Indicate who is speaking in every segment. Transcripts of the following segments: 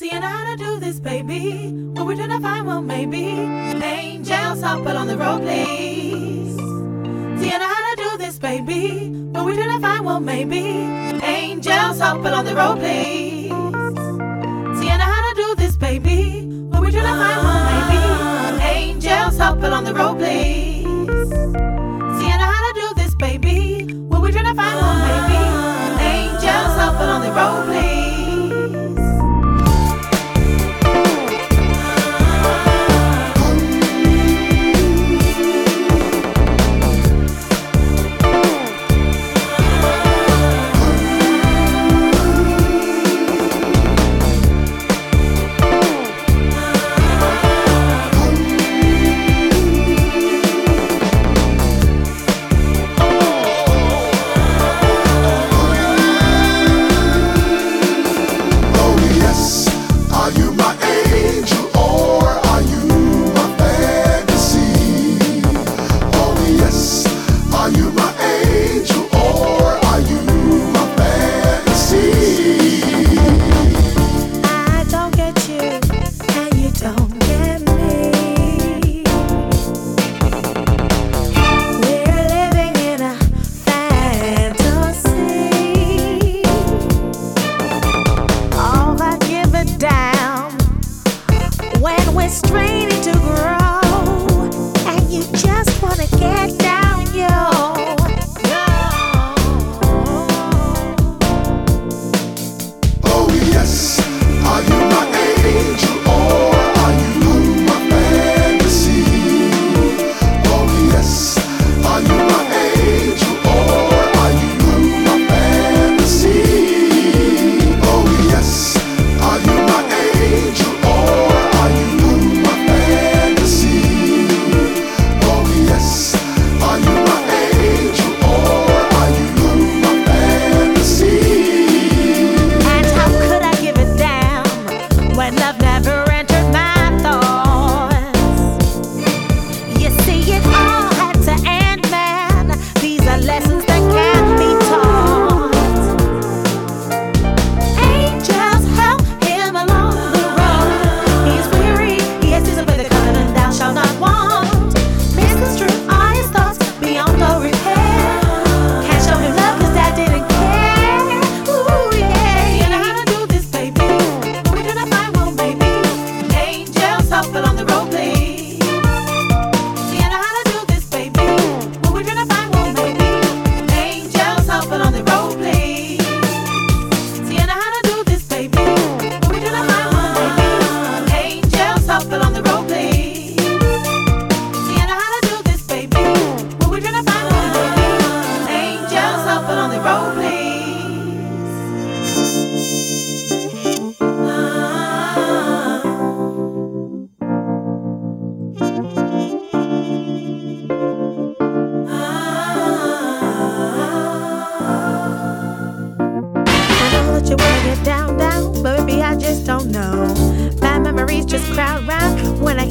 Speaker 1: Seeing how to do this, baby. When we're trying to find, well, maybe angels it on the road, please. Seeing how to do this, baby. When we're trying to find, well, maybe angels it on the road, please. Seeing how to do this, baby. When we're trying to find, well, maybe angels it on the road, please. Seeing how to do this, baby. When we're trying to find, well, maybe angels it on the road, please.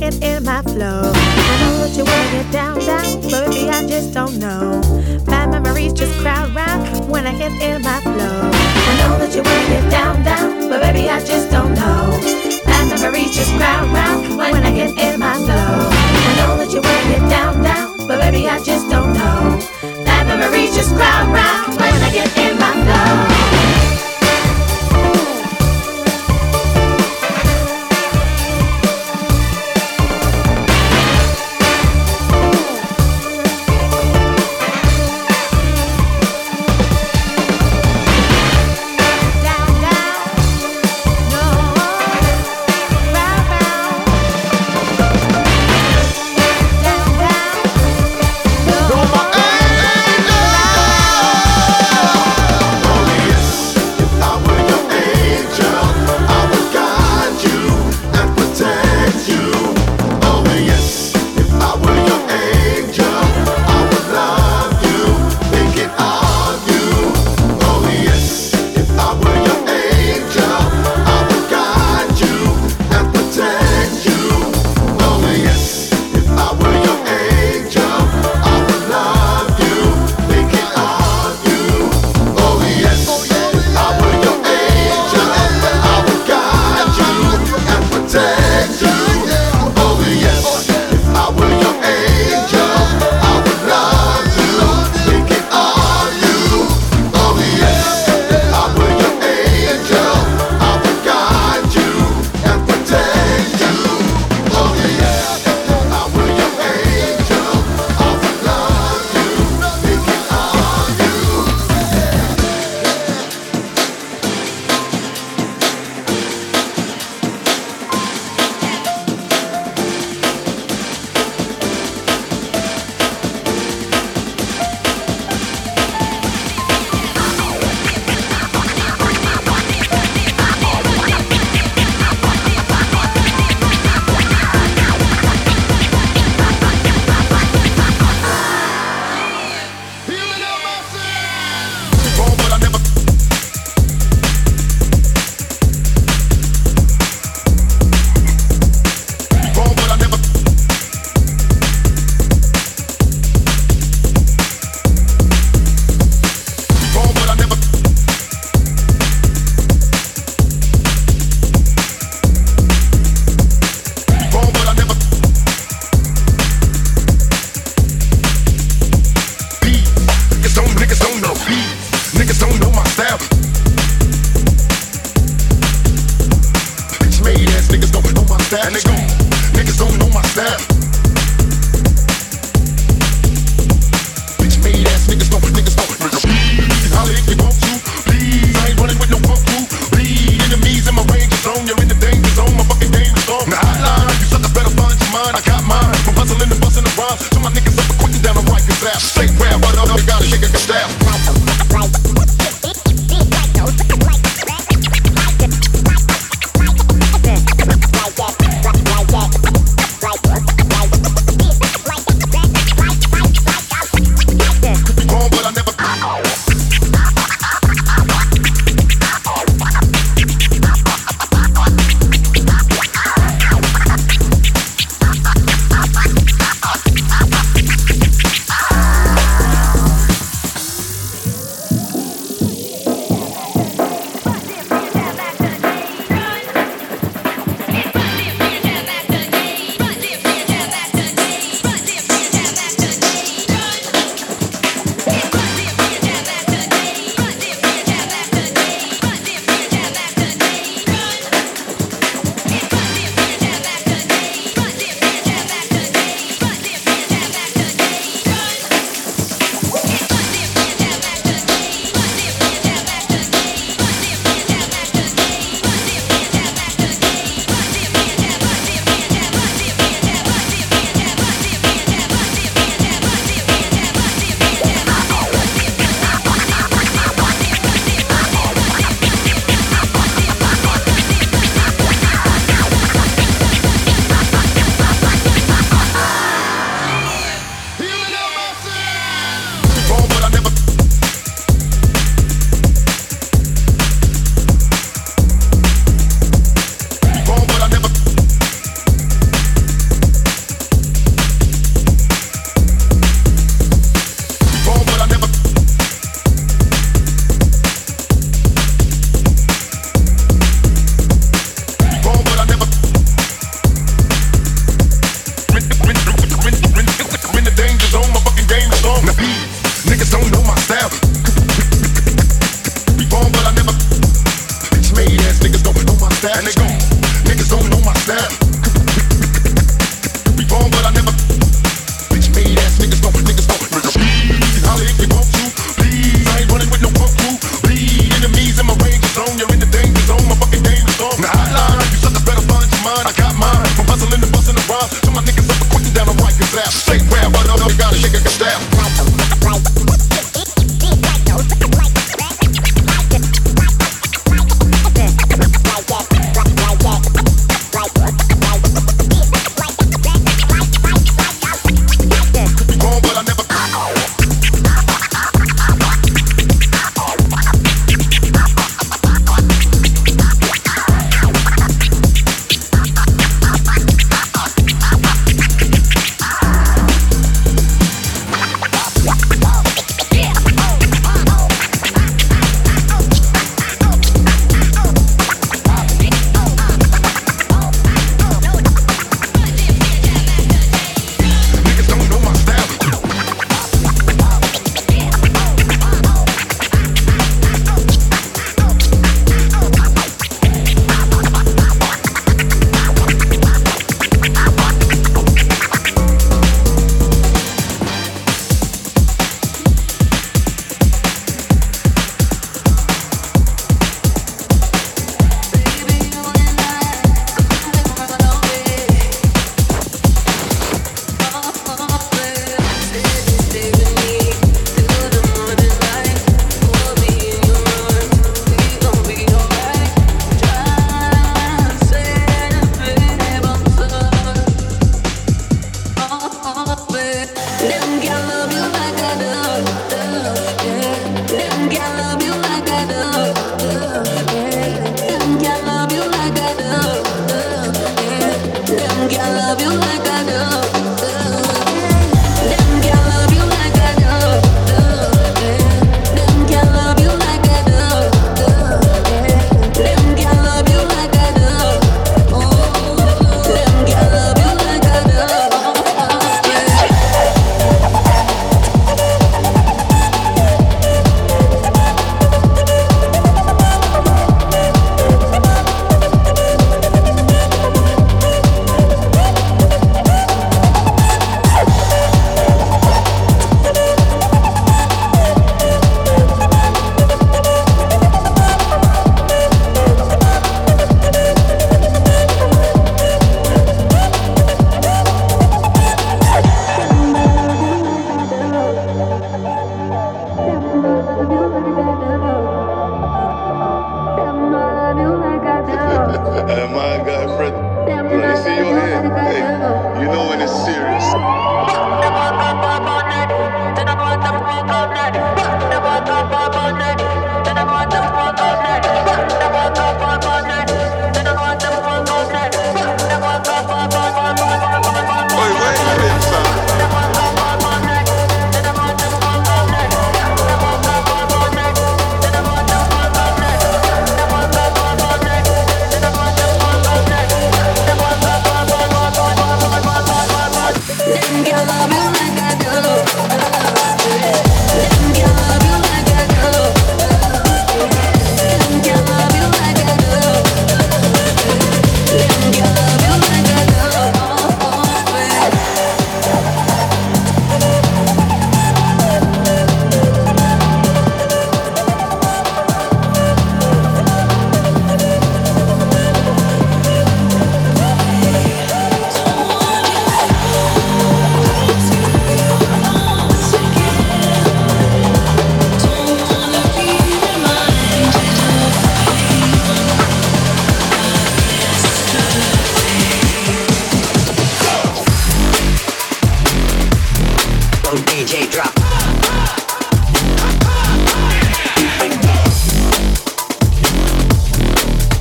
Speaker 1: Get in
Speaker 2: my
Speaker 1: flow. I know that you wanna get down, down, but baby, I just don't know. Bad memories just crowd round when I get in my flow. I know that you wanna get down, down, but baby, I just don't know. Bad memories just crowd round when I get in my flow. I know that you wanna get down, down, but baby, I just don't know. Bad memories just crowd round when I get in my flow.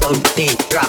Speaker 3: OD drop.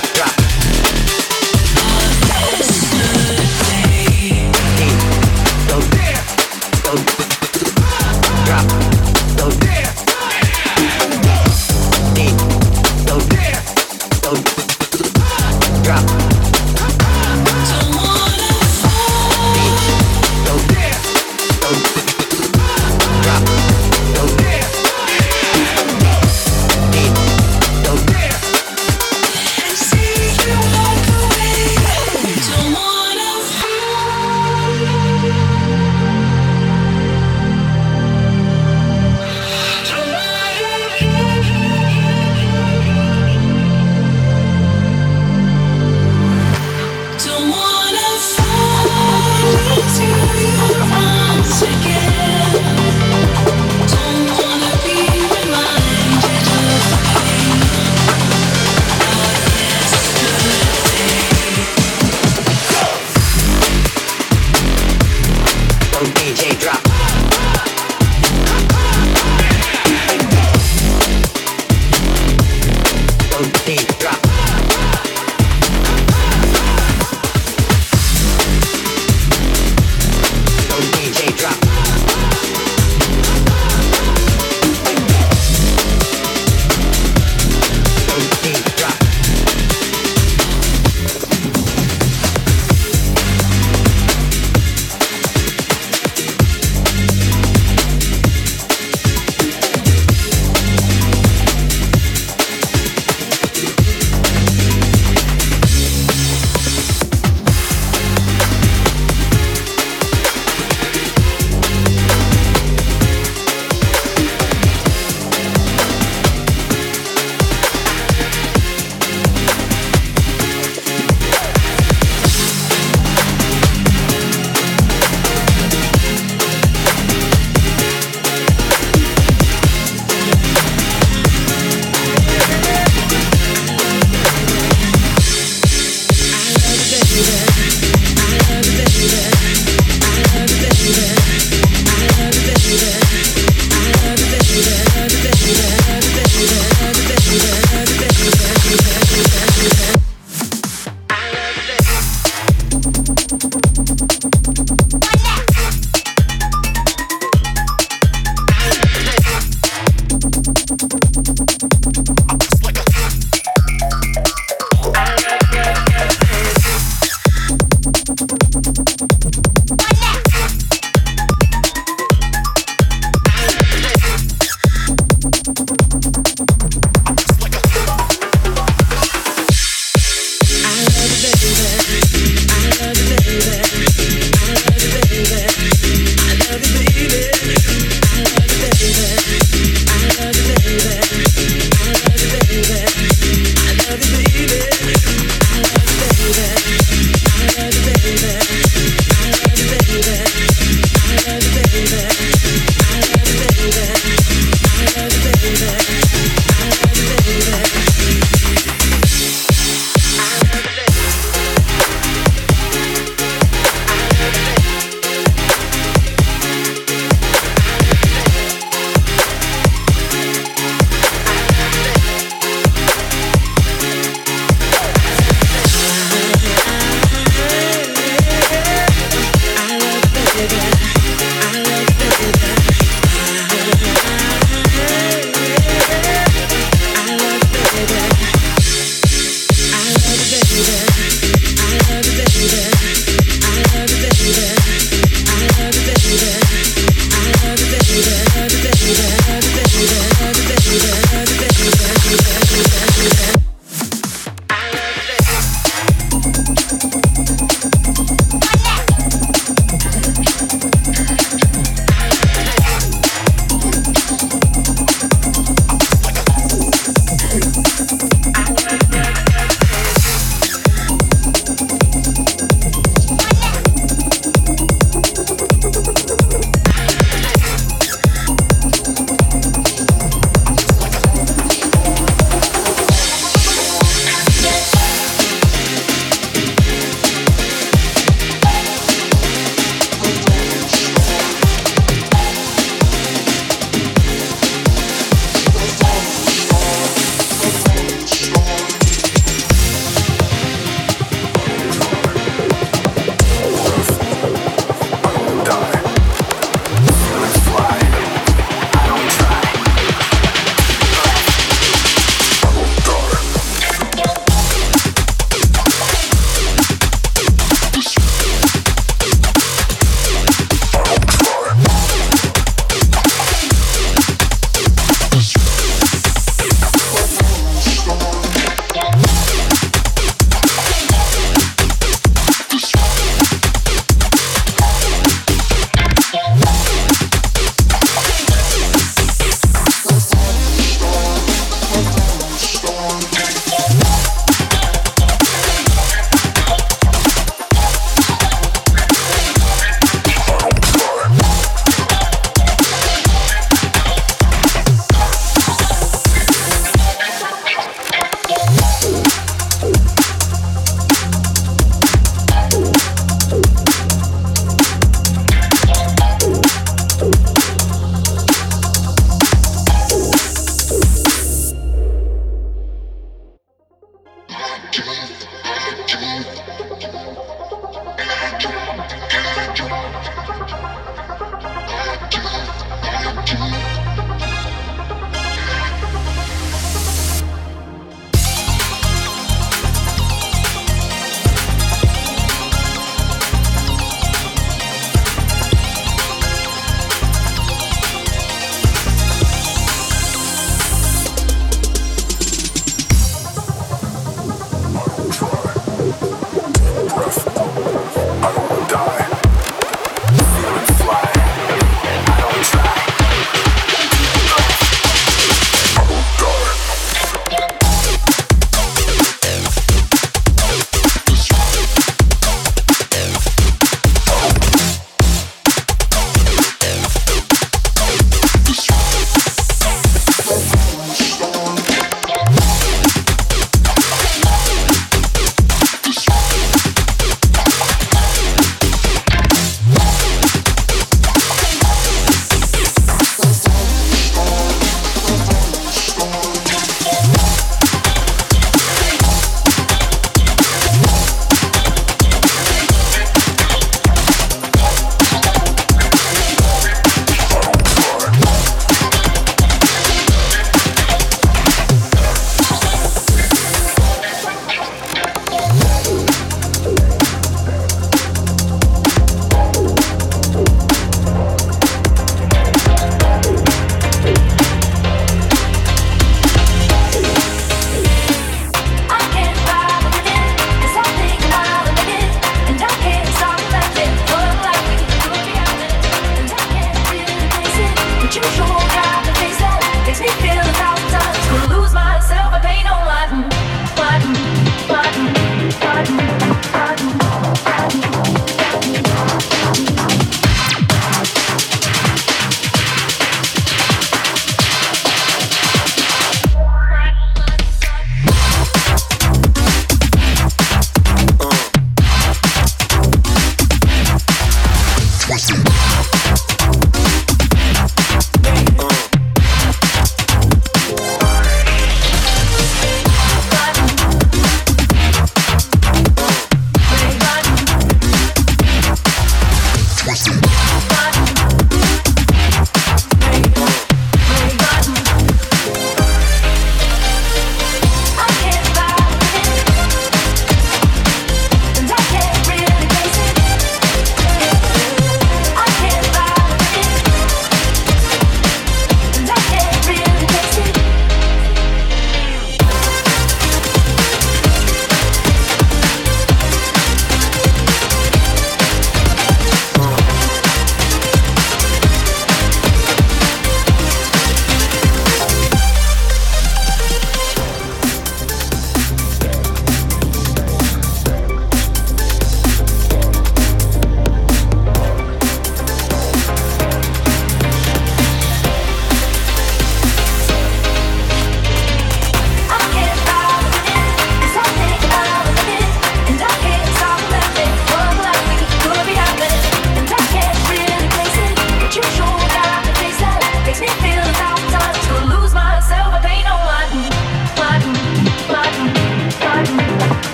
Speaker 3: Drop.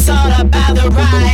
Speaker 4: Show